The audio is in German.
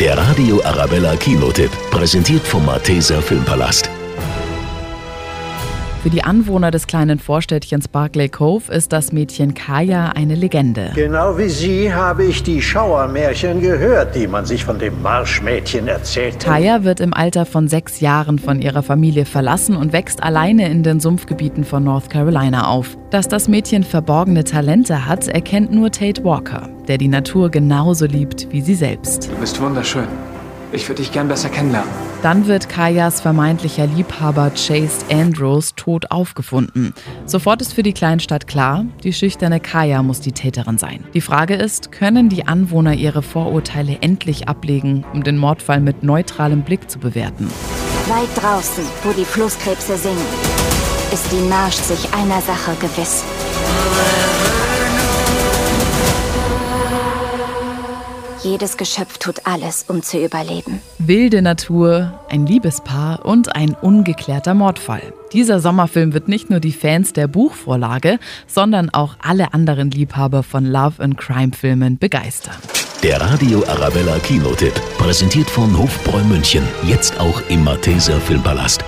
Der Radio Arabella Kinotipp, präsentiert vom Malteser Filmpalast. Für die Anwohner des kleinen Vorstädtchens Barclay Cove ist das Mädchen Kaya eine Legende. Genau wie Sie habe ich die Schauermärchen gehört, die man sich von dem Marschmädchen erzählt. Kaya wird im Alter von sechs Jahren von ihrer Familie verlassen und wächst alleine in den Sumpfgebieten von North Carolina auf. Dass das Mädchen verborgene Talente hat, erkennt nur Tate Walker, der die Natur genauso liebt wie sie selbst. Du bist wunderschön. Ich würde dich gern besser kennenlernen. Dann wird Kayas vermeintlicher Liebhaber Chase Andrews tot aufgefunden. Sofort ist für die Kleinstadt klar, die schüchterne Kaya muss die Täterin sein. Die Frage ist, können die Anwohner ihre Vorurteile endlich ablegen, um den Mordfall mit neutralem Blick zu bewerten? Weit draußen, wo die Flusskrebse singen, ist die Marsch sich einer Sache gewiss. Jedes Geschöpf tut alles, um zu überleben. Wilde Natur, ein Liebespaar und ein ungeklärter Mordfall. Dieser Sommerfilm wird nicht nur die Fans der Buchvorlage, sondern auch alle anderen Liebhaber von Love and Crime Filmen begeistern. Der Radio Arabella Kinotipp, präsentiert von Hofbräu München, jetzt auch im Malteser Filmpalast.